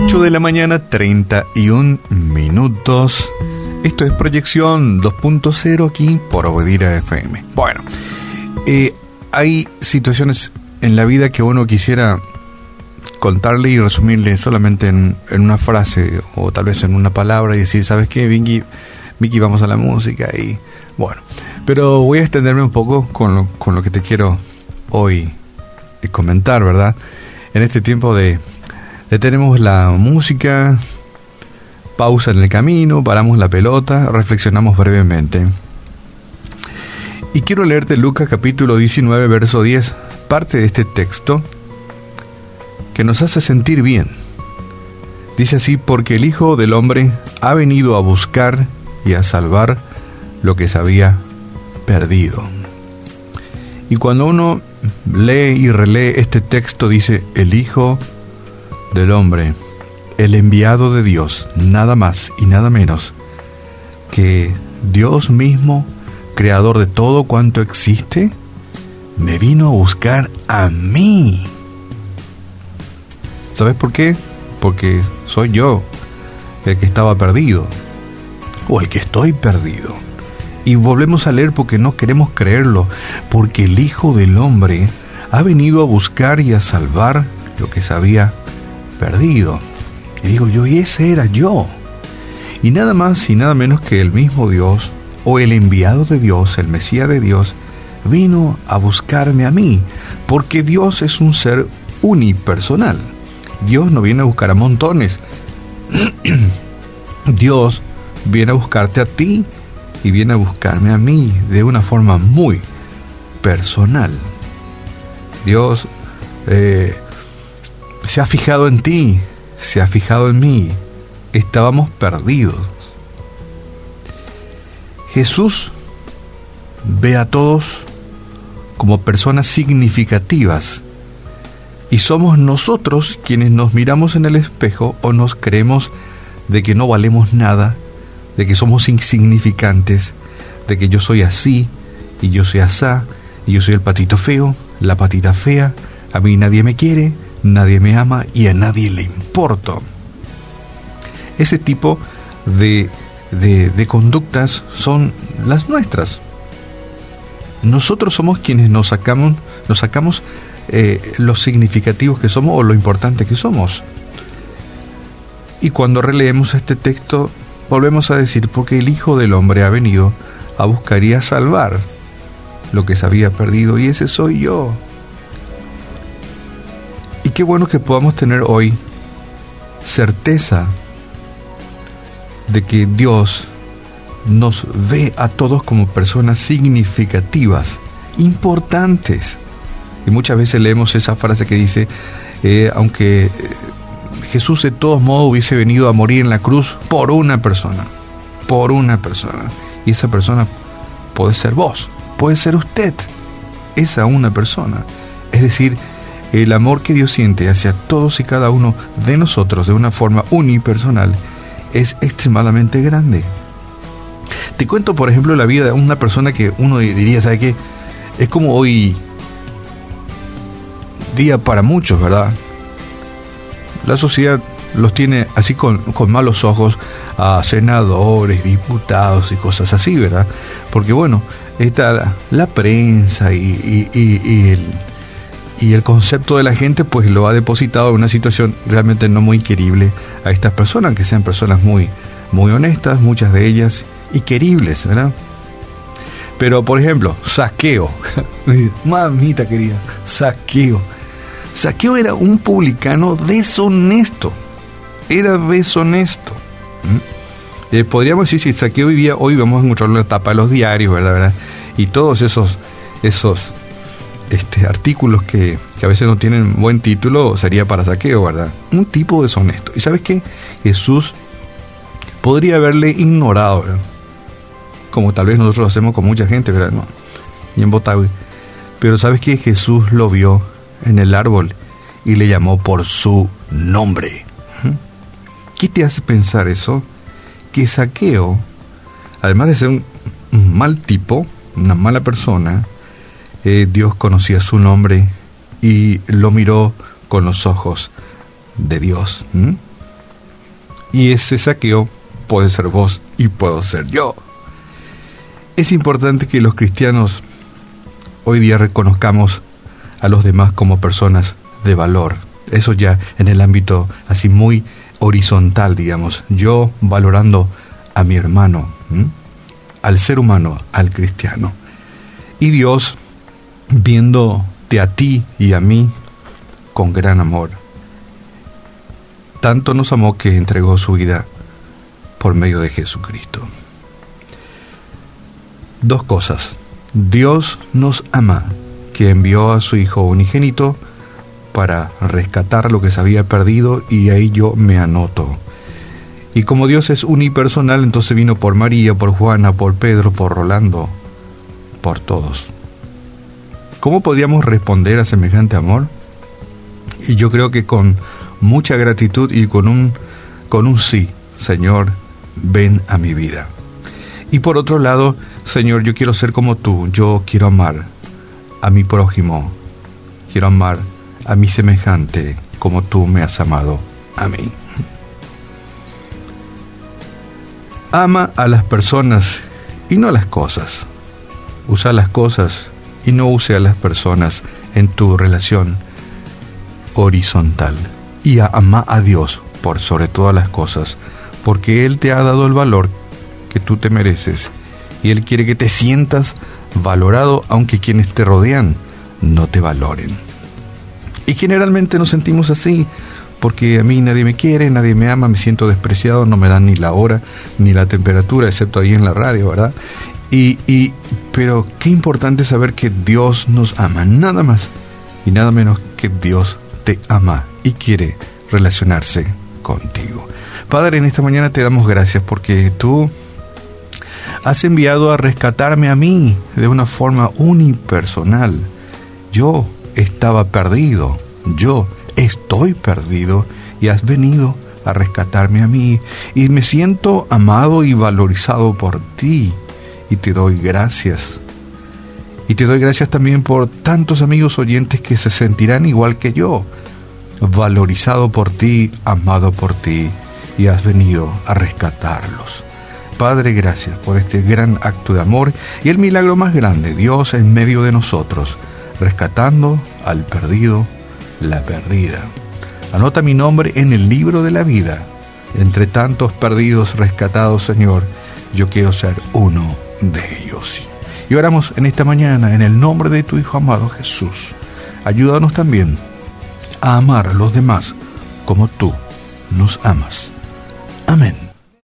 8 de la mañana, 31 minutos. Esto es Proyección 2.0 aquí por Obedir a FM. Bueno, eh, hay situaciones en la vida que uno quisiera contarle y resumirle solamente en, una frase o tal vez en una palabra y decir, ¿sabes qué, Vicky? Vicky, vamos a la música y bueno. Pero voy a extenderme un poco con lo, con lo que te quiero hoy comentar, ¿verdad? En este tiempo de Detenemos la música, pausa en el camino, paramos la pelota, reflexionamos brevemente. Y quiero leerte Lucas capítulo 19, verso 10, parte de este texto que nos hace sentir bien. Dice así, porque el Hijo del Hombre ha venido a buscar y a salvar lo que se había perdido. Y cuando uno lee y relee este texto, dice, el Hijo del hombre, el enviado de Dios, nada más y nada menos que Dios mismo, creador de todo cuanto existe, me vino a buscar a mí. ¿Sabes por qué? Porque soy yo el que estaba perdido, o el que estoy perdido. Y volvemos a leer porque no queremos creerlo, porque el Hijo del Hombre ha venido a buscar y a salvar lo que sabía perdido. Y digo yo, y ese era yo. Y nada más y nada menos que el mismo Dios, o el enviado de Dios, el Mesías de Dios, vino a buscarme a mí, porque Dios es un ser unipersonal. Dios no viene a buscar a montones. Dios viene a buscarte a ti y viene a buscarme a mí de una forma muy personal. Dios eh, se ha fijado en ti, se ha fijado en mí. Estábamos perdidos. Jesús ve a todos como personas significativas y somos nosotros quienes nos miramos en el espejo o nos creemos de que no valemos nada, de que somos insignificantes, de que yo soy así y yo soy asá y yo soy el patito feo, la patita fea, a mí nadie me quiere, nadie me ama y a nadie le importo. Ese tipo de, de, conductas son las nuestras. Nosotros somos quienes nos sacamos, nos sacamos eh, los significativos que somos o lo importante que somos. Y cuando releemos este texto, volvemos a decir, porque el Hijo del Hombre ha venido a buscar y a salvar lo que se había perdido, y ese soy yo qué bueno que podamos tener hoy certeza de que Dios nos ve a todos como personas significativas, importantes. Y muchas veces leemos esa frase que dice, eh, aunque Jesús de todos modos hubiese venido a morir en la cruz por una persona, por una persona. Y esa persona puede ser vos, puede ser usted, esa una persona. Es decir, el amor que Dios siente hacia todos y cada uno de nosotros de una forma unipersonal es extremadamente grande. Te cuento, por ejemplo, la vida de una persona que uno diría, ¿sabe qué? Es como hoy día para muchos, ¿verdad? La sociedad los tiene así con, malos ojos a senadores, diputados y cosas así, ¿verdad? Porque bueno, está la, prensa y el y el concepto de la gente pues lo ha depositado en una situación realmente no muy querible a estas personas, que sean personas muy, muy honestas, muchas de ellas, y queribles, ¿verdad? Pero, por ejemplo, saqueo. Mamita querida, saqueo. Saqueo era un publicano deshonesto. Era deshonesto. ¿Mm? Eh, podríamos decir, si saqueo vivía, hoy vamos a encontrarlo en la tapa de los diarios, ¿verdad? ¿verdad? Y todos esos, esos este, artículos que, a veces no tienen buen título sería para saqueo, ¿verdad? Un tipo deshonesto. ¿Y sabes qué? Jesús podría haberle ignorado, ¿verdad? Como tal vez nosotros hacemos con mucha gente, ¿verdad? No, y en Botagüe. Pero ¿sabes qué? Jesús lo vio en el árbol y le llamó por su nombre. ¿Mm? ¿Qué te hace pensar eso? Que Saqueo, además de ser un mal tipo, una mala persona, eh, Dios conocía su nombre y lo miró con los ojos de Dios. Y ese saqueo puede ser vos y puedo ser yo. Es importante que los cristianos hoy día reconozcamos a los demás como personas de valor. Eso ya en el ámbito así muy horizontal, digamos. Yo valorando a mi hermano, al ser humano, al cristiano. Y Dios, viéndote a ti y a mí con gran amor, tanto nos amó que entregó su vida por medio de Jesucristo. Dos cosas. Dios nos ama, que envió a su Hijo unigénito para rescatar lo que se había perdido y ahí yo me anoto. Y como Dios es unipersonal, entonces vino por María, por Juana, por Pedro, por Rolando, por todos. ¿Cómo podríamos responder a semejante amor? Y yo creo que con mucha gratitud y con un, con un sí, Señor, ven a mi vida. Y por otro lado, Señor, yo quiero ser como tú, yo quiero amar a mi prójimo, quiero amar a mi semejante como tú me has amado a mí. Ama a las personas y no a las cosas. Usa las cosas y no use a las personas en tu relación horizontal. Y ama a Dios por sobre todas las cosas, porque Él te ha dado el valor que tú te mereces y Él quiere que te sientas valorado aunque quienes te rodean no te valoren. Y generalmente nos sentimos así, porque a mí nadie me quiere, nadie me ama, me siento despreciado, no me dan ni la hora ni la temperatura, excepto ahí en la radio, ¿verdad? Y, y, pero qué importante saber que Dios nos ama, nada más y nada menos que Dios te ama y quiere relacionarse contigo. Padre, en esta mañana te damos gracias porque tú has enviado a rescatarme a mí de una forma unipersonal. Yo estaba perdido, yo estoy perdido y has venido a rescatarme a mí y me siento amado y valorizado por ti y te doy gracias. Y te doy gracias también por tantos amigos oyentes que se sentirán igual que yo, valorizado por ti, amado por ti y has venido a rescatarlos. Padre, gracias por este gran acto de amor y el milagro más grande, Dios en medio de nosotros, rescatando al perdido, la perdida. Anota mi nombre en el libro de la vida. Entre tantos perdidos rescatados, Señor, yo quiero ser uno de ellos. Y oramos en esta mañana en el nombre de tu Hijo amado Jesús. Ayúdanos también a amar a los demás como tú nos amas. Amén.